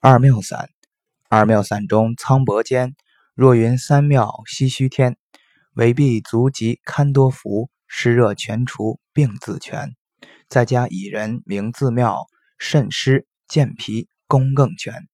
二妙散，二妙散中苍柏间，若云三妙西虚天，唯必足及堪多福，湿热全除病自全。再加以人名字妙，渗湿健脾功更全。